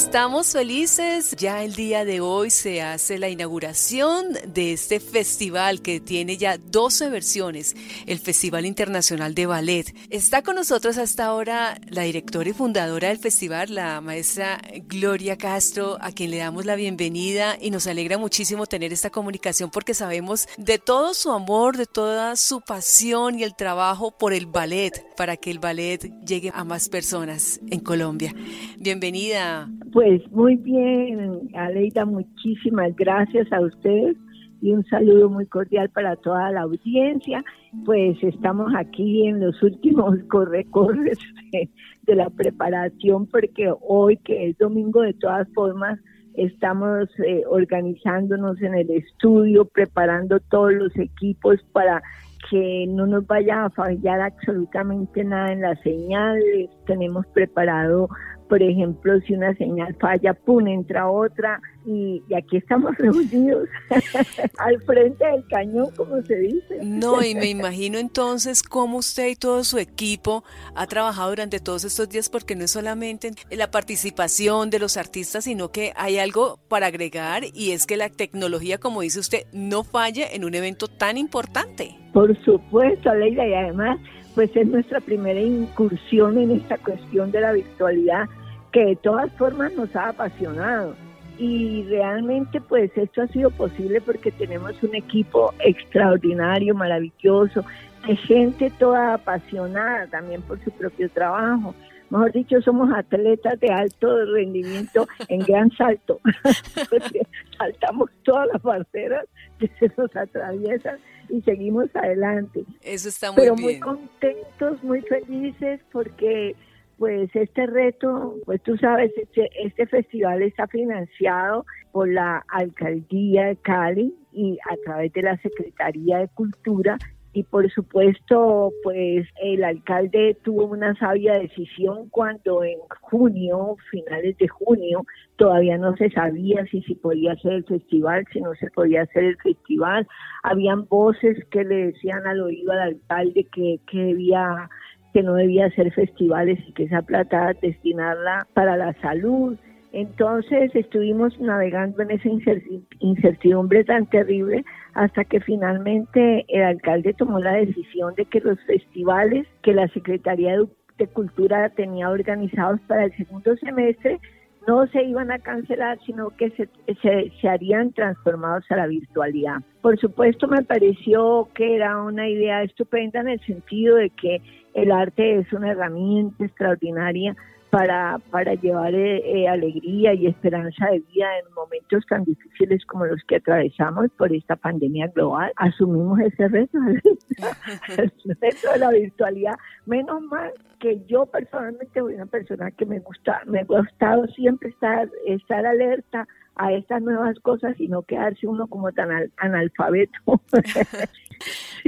Estamos felices, ya el día de hoy se hace la inauguración de este festival que tiene ya 12 versiones, el Festival Internacional de Ballet. Está con nosotros hasta ahora la directora y fundadora del festival, la maestra Gloria Castro, a quien le damos la bienvenida y nos alegra muchísimo tener esta comunicación porque sabemos de todo su amor, de toda su pasión y el trabajo por el ballet, para que el ballet llegue a más personas en Colombia. Bienvenida. Pues muy bien, Aleida, muchísimas gracias a ustedes y un saludo muy cordial para toda la audiencia. Pues estamos aquí en los últimos corre-corres de, la preparación porque hoy, que es domingo, de todas formas, estamos eh, organizándonos en el estudio, preparando todos los equipos para que no nos vaya a fallar absolutamente nada en las señales. Tenemos preparado por ejemplo, si una señal falla, ¡pum!, entra otra y, aquí estamos reunidos al frente del cañón, como se dice. No, y me imagino entonces cómo usted y todo su equipo ha trabajado durante todos estos días, porque no es solamente la participación de los artistas, sino que hay algo para agregar y es que la tecnología, como dice usted, no falle en un evento tan importante. Por supuesto, Leila, y además pues es nuestra primera incursión en esta cuestión de la virtualidad que de todas formas nos ha apasionado. Y realmente pues esto ha sido posible porque tenemos un equipo extraordinario, maravilloso, de gente toda apasionada también por su propio trabajo. Mejor dicho, somos atletas de alto rendimiento en gran salto. Saltamos todas las barreras que se nos atraviesan y seguimos adelante. Eso está muy Pero bien. muy contentos, muy felices porque pues este reto, pues tú sabes, este, este festival está financiado por la Alcaldía de Cali y a través de la Secretaría de Cultura y por supuesto, pues el alcalde tuvo una sabia decisión cuando en junio, finales de junio, todavía no se sabía si se podía hacer el festival, si no se podía hacer el festival. Habían voces que le decían al oído al alcalde que, que debía que no debía hacer festivales y que esa plata destinarla para la salud. Entonces estuvimos navegando en esa incertidumbre tan terrible hasta que finalmente el alcalde tomó la decisión de que los festivales que la Secretaría de Cultura tenía organizados para el segundo semestre no se iban a cancelar, sino que se, se, se, harían transformados a la virtualidad. Por supuesto, me pareció que era una idea estupenda en el sentido de que el arte es una herramienta extraordinaria para, para llevar eh, eh, alegría y esperanza de vida en momentos tan difíciles como los que atravesamos por esta pandemia global. Asumimos ese reto, el reto de la virtualidad. Menos mal que yo personalmente soy una persona que me gusta, me ha gustado siempre estar, estar alerta a estas nuevas cosas y no quedarse uno como tan analfabeto.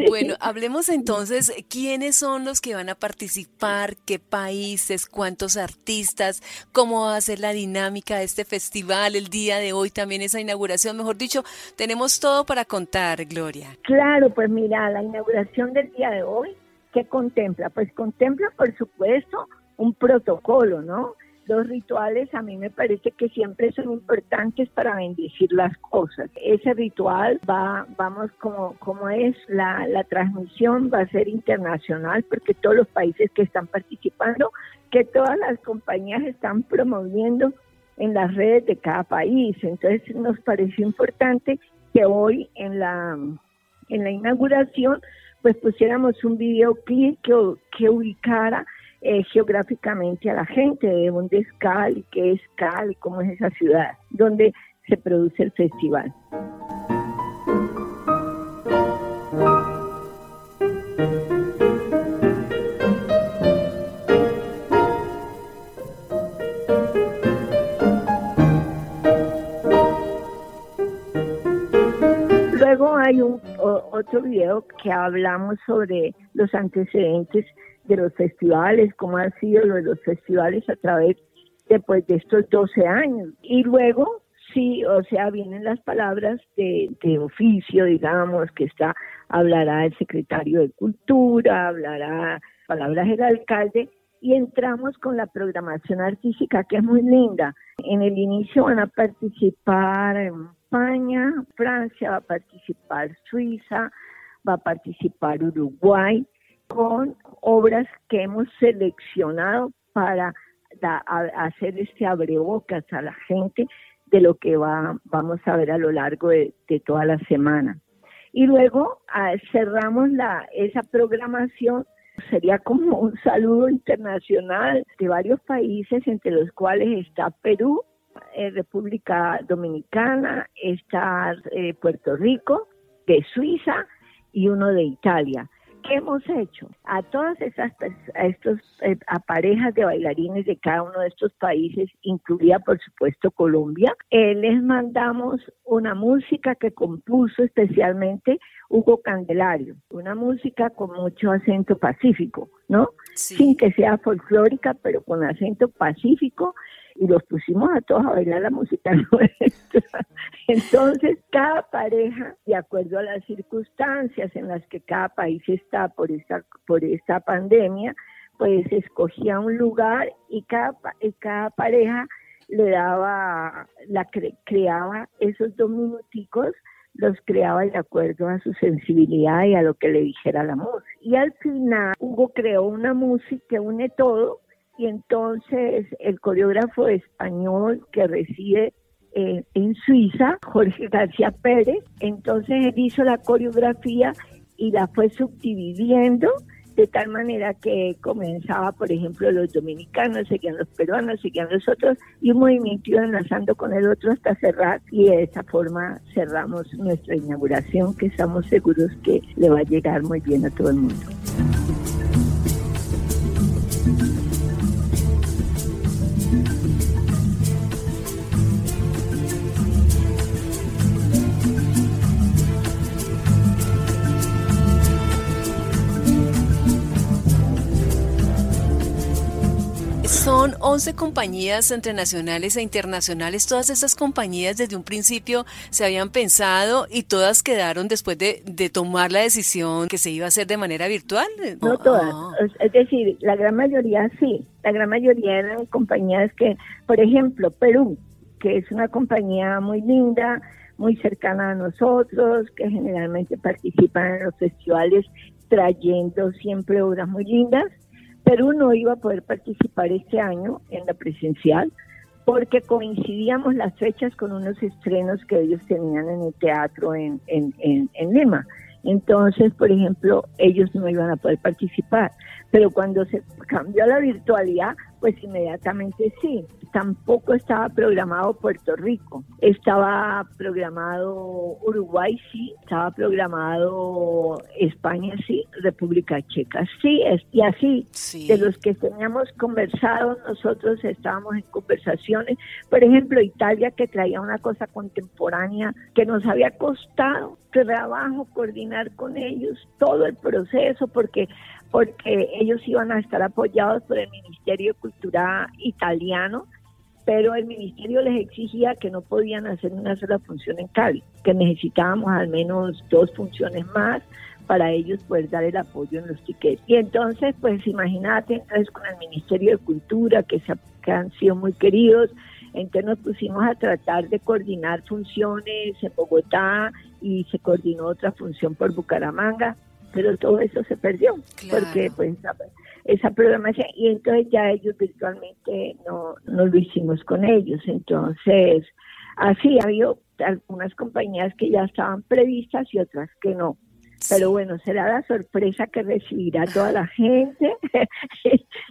Bueno, hablemos entonces, ¿quiénes son los que van a participar? ¿Qué países? ¿Cuántos artistas? ¿Cómo va a ser la dinámica de este festival el día de hoy? También esa inauguración, mejor dicho, tenemos todo para contar, Gloria. Claro, pues mira, la inauguración del día de hoy, ¿qué contempla? Pues contempla, por supuesto, un protocolo, ¿no? Los rituales a mí me parece que siempre son importantes para bendecir las cosas. Ese ritual va, vamos, como, como es la, la transmisión, va a ser internacional porque todos los países que están participando, que todas las compañías están promoviendo en las redes de cada país. Entonces nos pareció importante que hoy en la, en la inauguración pues pusiéramos un videoclip que, que ubicara eh, geográficamente a la gente de dónde es Cali, qué es Cali, cómo es esa ciudad, donde se produce el festival. Luego hay un otro video que hablamos sobre los antecedentes de los festivales, cómo han sido lo de los festivales a través después de estos 12 años. Y luego, sí, o sea, vienen las palabras de, de oficio, digamos, que está, hablará el secretario de Cultura, hablará palabras del alcalde, y entramos con la programación artística que es muy linda. En el inicio van a participar España, Francia, va a participar Suiza, va a participar Uruguay con obras que hemos seleccionado para hacer este abrebocas a la gente de lo que va, vamos a ver a lo largo de, toda la semana. Y luego ah, cerramos la, esa programación, sería como un saludo internacional de varios países, entre los cuales está Perú, eh, República Dominicana, está eh, Puerto Rico, de Suiza y uno de Italia. ¿Qué hemos hecho? A todas esas a estos eh, a parejas de bailarines de cada uno de estos países, incluida por supuesto Colombia, eh, les mandamos una música que compuso especialmente Hugo Candelario, una música con mucho acento pacífico, ¿no? Sin que sea folclórica, pero con acento pacífico y los pusimos a todos a bailar la música nuestra. Entonces, cada pareja, de acuerdo a las circunstancias en las que cada país está por esta, por esta pandemia, pues escogía un lugar y cada, cada pareja le daba, la creaba esos dos minuticos, los creaba de acuerdo a su sensibilidad y a lo que le dijera la música. Y al final Hugo creó una música que une todo y entonces el coreógrafo español que reside eh, en Suiza, Jorge García Pérez, entonces él hizo la coreografía y la fue subdividiendo de tal manera que comenzaba, por ejemplo, los dominicanos, seguían los peruanos, seguían los otros, y un movimiento iba enlazando con el otro hasta cerrar, y de esa forma cerramos nuestra inauguración, que estamos seguros que le va a llegar muy bien a todo el mundo. Son 11 compañías entre nacionales e internacionales. Todas estas compañías desde un principio se habían pensado y todas quedaron después de, tomar la decisión que se iba a hacer de manera virtual. No todas. Es decir, la gran mayoría sí. La gran mayoría eran compañías que, por ejemplo, Perú, que es una compañía muy linda, muy cercana a nosotros, que generalmente participan en los festivales trayendo siempre obras muy lindas. Perú no iba a poder participar este año en la presencial porque coincidíamos las fechas con unos estrenos que ellos tenían en el teatro en, en, en, Lima. Entonces, por ejemplo, ellos no iban a poder participar. Pero cuando se cambió a la virtualidad, pues inmediatamente sí. Tampoco estaba programado Puerto Rico, estaba programado Uruguay, sí, estaba programado España, sí, República Checa, sí, y así, de los que teníamos conversado, nosotros estábamos en conversaciones, por ejemplo, Italia que traía una cosa contemporánea que nos había costado trabajo coordinar con ellos todo el proceso, porque porque ellos iban a estar apoyados por el Ministerio de Cultura italiano, pero el ministerio les exigía que no podían hacer una sola función en Cali, que necesitábamos al menos dos funciones más para ellos poder dar el apoyo en los tickets. Y entonces, pues imagínate, entonces con el Ministerio de Cultura, que, se, que han sido muy queridos, entonces nos pusimos a tratar de coordinar funciones en Bogotá y se coordinó otra función por Bucaramanga pero todo eso se perdió porque pues esa, programación y entonces ya ellos virtualmente no, no lo hicimos con ellos. Entonces así ha habido algunas compañías que ya estaban previstas y otras que no. Pero bueno será la sorpresa que recibirá toda la gente.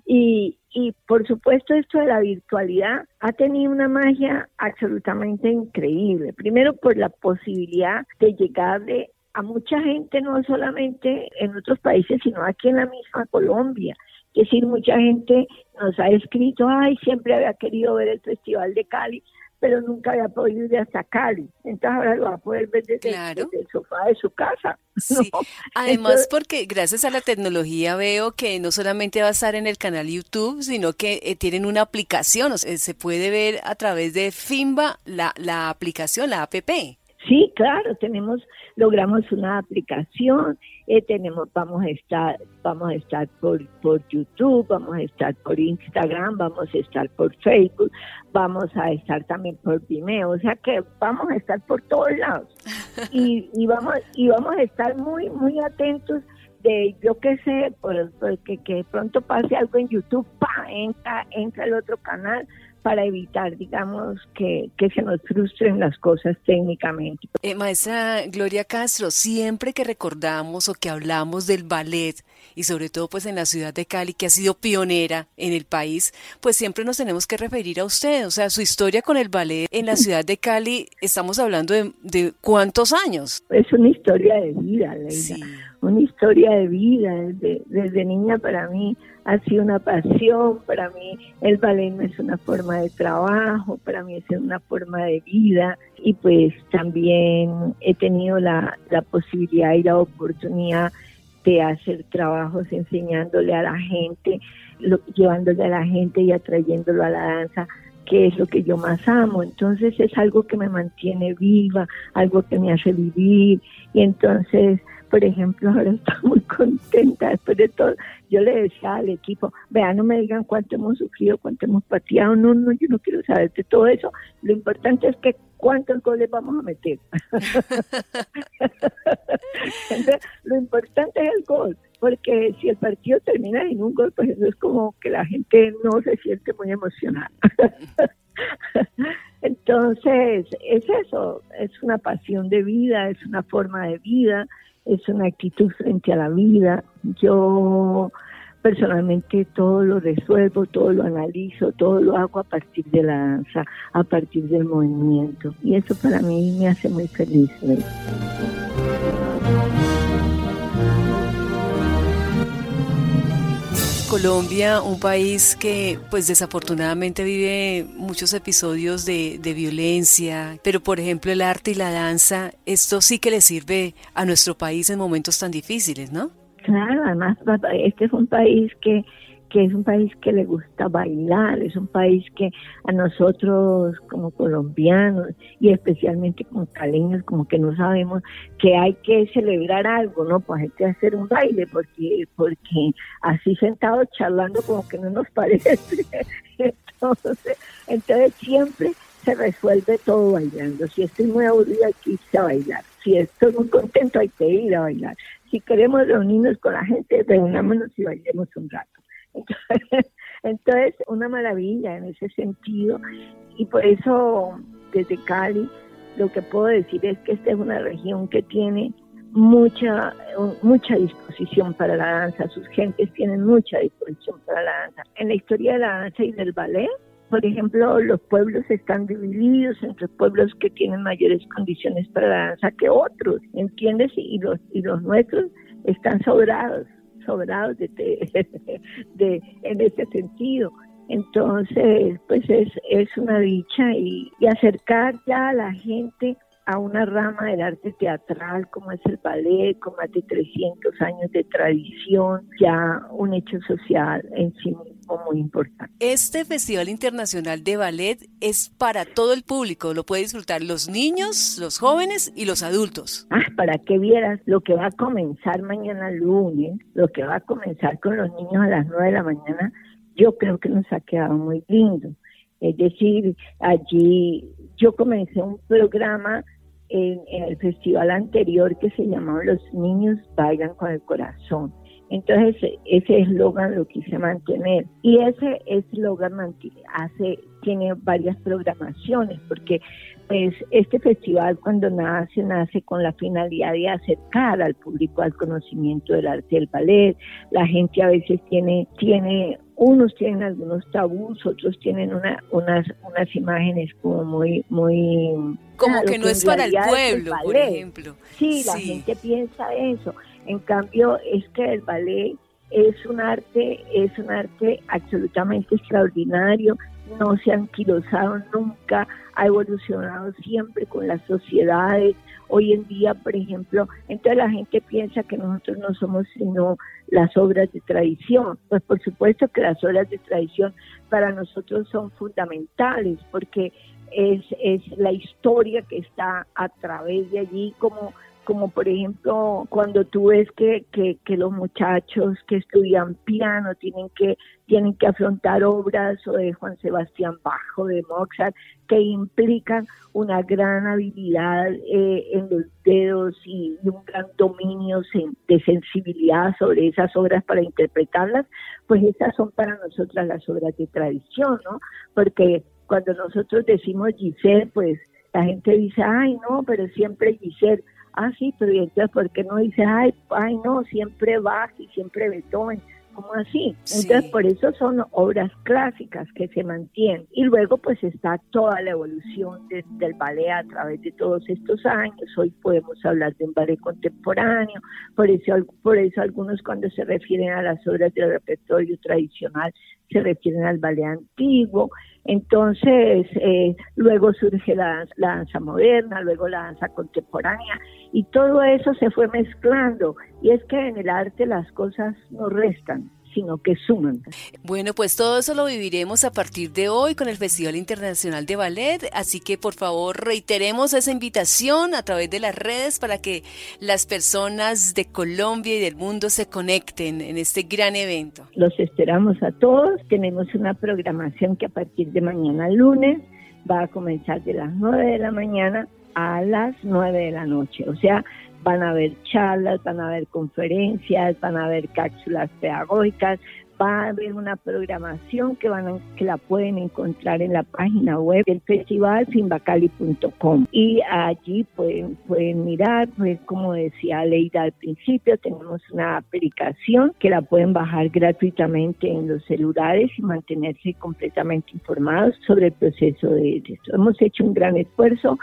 Y, y por supuesto esto de la virtualidad ha tenido una magia absolutamente increíble. Primero por la posibilidad de llegarle a mucha gente, no solamente en otros países, sino aquí en la misma Colombia. Es decir, mucha gente nos ha escrito, ay, siempre había querido ver el Festival de Cali, pero nunca había podido ir hasta Cali. Entonces ahora lo va a poder ver desde, el sofá de su casa. Además, porque gracias a la tecnología veo que no solamente va a estar en el canal YouTube, sino que eh, tienen una aplicación, o sea, se puede ver a través de Fimba la, la aplicación, la app. Sí, claro, tenemos, logramos una aplicación, eh, tenemos, vamos a estar, vamos a estar por, por YouTube, vamos a estar por Instagram, vamos a estar por Facebook, vamos a estar también por Vimeo, o sea que vamos a estar por todos lados. Y, y vamos y vamos a estar muy muy atentos de yo qué sé, por, porque que pronto pase algo en YouTube, pa, entra, entra el otro canal, para evitar, digamos, que, se nos frustren las cosas técnicamente. Eh, maestra Gloria Castro, siempre que recordamos o que hablamos del ballet, y sobre todo pues en la ciudad de Cali, que ha sido pionera en el país, pues siempre nos tenemos que referir a usted, o sea, su historia con el ballet en la ciudad de Cali, estamos hablando de, cuántos años. Es una historia de vida, Leila. Una historia de vida, desde, desde niña para mí ha sido una pasión, para mí el ballet es una forma de trabajo, para mí es una forma de vida y pues también he tenido la, la posibilidad y la oportunidad de hacer trabajos enseñándole a la gente, llevándole a la gente y atrayéndolo a la danza que es lo que yo más amo. Entonces es algo que me mantiene viva, algo que me hace vivir. Y entonces por ejemplo, ahora estoy muy contenta después de todo. Yo le decía al equipo, vea, no me digan cuánto hemos sufrido, cuánto hemos pateado, no, no, yo no quiero saber de todo eso. Lo importante es que cuántos goles vamos a meter. lo importante es el gol, porque si el partido termina en un gol, pues eso es como que la gente no se siente muy emocionada. Entonces, es eso, es una pasión de vida, es una forma de vida, es una actitud frente a la vida. Yo personalmente todo lo resuelvo, todo lo analizo, todo lo hago a partir de la danza, a partir del movimiento. Y eso para mí me hace muy feliz. Colombia, un país que pues desafortunadamente vive muchos episodios de, de, violencia, pero por ejemplo el arte y la danza, esto sí que le sirve a nuestro país en momentos tan difíciles, ¿no? Claro, además este es un país que que es un país que le gusta bailar, es un país que a nosotros como colombianos y especialmente como caleños como que no sabemos que hay que celebrar algo, ¿no? Pues hay que hacer un baile porque porque así sentados charlando como que no nos parece. entonces, entonces siempre se resuelve todo bailando. Si estoy muy aburrida, hay que a bailar. Si estoy muy contento, hay que ir a bailar. Si queremos reunirnos con la gente, reunámonos y bailemos un rato. Entonces, una maravilla en ese sentido. Y por eso, desde Cali, lo que puedo decir es que esta es una región que tiene mucha mucha disposición para la danza, sus gentes tienen mucha disposición para la danza. En la historia de la danza y del ballet, por ejemplo, los pueblos están divididos entre pueblos que tienen mayores condiciones para la danza que otros, ¿entiendes? Y los, y los nuestros están sobrados sobrados de, de, en ese sentido. Entonces, pues es, es una dicha y, y acercar ya a la gente a una rama del arte teatral como es el ballet, con más de 300 años de tradición, ya un hecho social en sí mismo muy importante. Este Festival Internacional de Ballet es para todo el público, lo pueden disfrutar los niños, los jóvenes y los adultos. Ah, para que vieras lo que va a comenzar mañana lunes, lo que va a comenzar con los niños a las 9 de la mañana, yo creo que nos ha quedado muy lindo. Es decir, allí yo comencé un programa en, el festival anterior que se llamaba Los niños bailan con el corazón. Entonces ese eslogan lo quise mantener y ese eslogan hace tiene varias programaciones porque pues este festival cuando nace nace con la finalidad de acercar al público al conocimiento del arte del ballet. La gente a veces tiene tiene unos tienen algunos tabús, otros tienen una, unas, unas imágenes como muy, muy... Como que no es para el pueblo, por ejemplo. Sí, la gente piensa eso. En cambio, es que el ballet es un arte, es un arte absolutamente extraordinario, no se ha anquilosado nunca, ha evolucionado siempre con las sociedades. Hoy en día, por ejemplo, entonces la gente piensa que nosotros no somos sino las obras de tradición. Pues por supuesto que las obras de tradición para nosotros son fundamentales porque es, es la historia que está a través de allí, como como por ejemplo cuando tú ves que, que, los muchachos que estudian piano tienen que tienen que afrontar obras o de Juan Sebastián Bajo, de Mozart, que implican una gran habilidad eh, en los dedos y, un gran dominio de sensibilidad sobre esas obras para interpretarlas, pues esas son para nosotras las obras de tradición, ¿no? Porque cuando nosotros decimos Giselle, pues la gente dice, ay, no, pero siempre Giselle ah, sí, pero entonces por qué no dice, ay, ay, no, siempre Bach y siempre Beethoven? como así? Entonces, por eso son obras clásicas que se mantienen. Y luego, pues está toda la evolución del ballet a través de todos estos años. Hoy podemos hablar de un ballet contemporáneo. Por eso, por eso algunos cuando se refieren a las obras del repertorio tradicional se refieren al ballet antiguo. Entonces, eh, luego surge la, la, danza moderna, luego la danza contemporánea, y todo eso se fue mezclando. Y es que en el arte las cosas no restan, sino que suman. Bueno, pues todo eso lo viviremos a partir de hoy con el Festival Internacional de Ballet, así que por favor reiteremos esa invitación a través de las redes para que las personas de Colombia y del mundo se conecten en este gran evento. Los esperamos a todos, tenemos una programación que a partir de mañana lunes va a comenzar de las 9 de la mañana a las 9 de la noche, o sea, van a haber charlas, van a haber conferencias, van a haber cápsulas pedagógicas, va a haber una programación que van a, que la pueden encontrar en la página web del festival simbacali.com y allí pueden pueden mirar pues como decía Leida al principio tenemos una aplicación que la pueden bajar gratuitamente en los celulares y mantenerse completamente informados sobre el proceso de esto. Hemos hecho un gran esfuerzo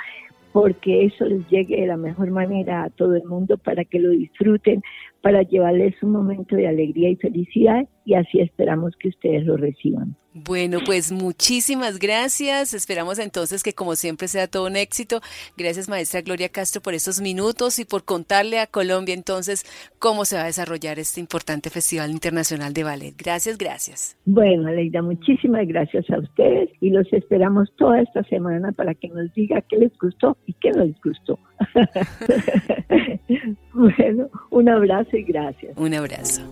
porque eso les llegue de la mejor manera a todo el mundo para que lo disfruten, para llevarles un momento de alegría y felicidad y así esperamos que ustedes lo reciban. Bueno, pues muchísimas gracias. Esperamos entonces que como siempre sea todo un éxito. Gracias maestra Gloria Castro por estos minutos y por contarle a Colombia entonces cómo se va a desarrollar este importante Festival Internacional de Ballet. Gracias, gracias. Bueno, Aleida, muchísimas gracias a ustedes y los esperamos toda esta semana para que nos diga qué les gustó y qué no les gustó. bueno, un abrazo y gracias. Un abrazo.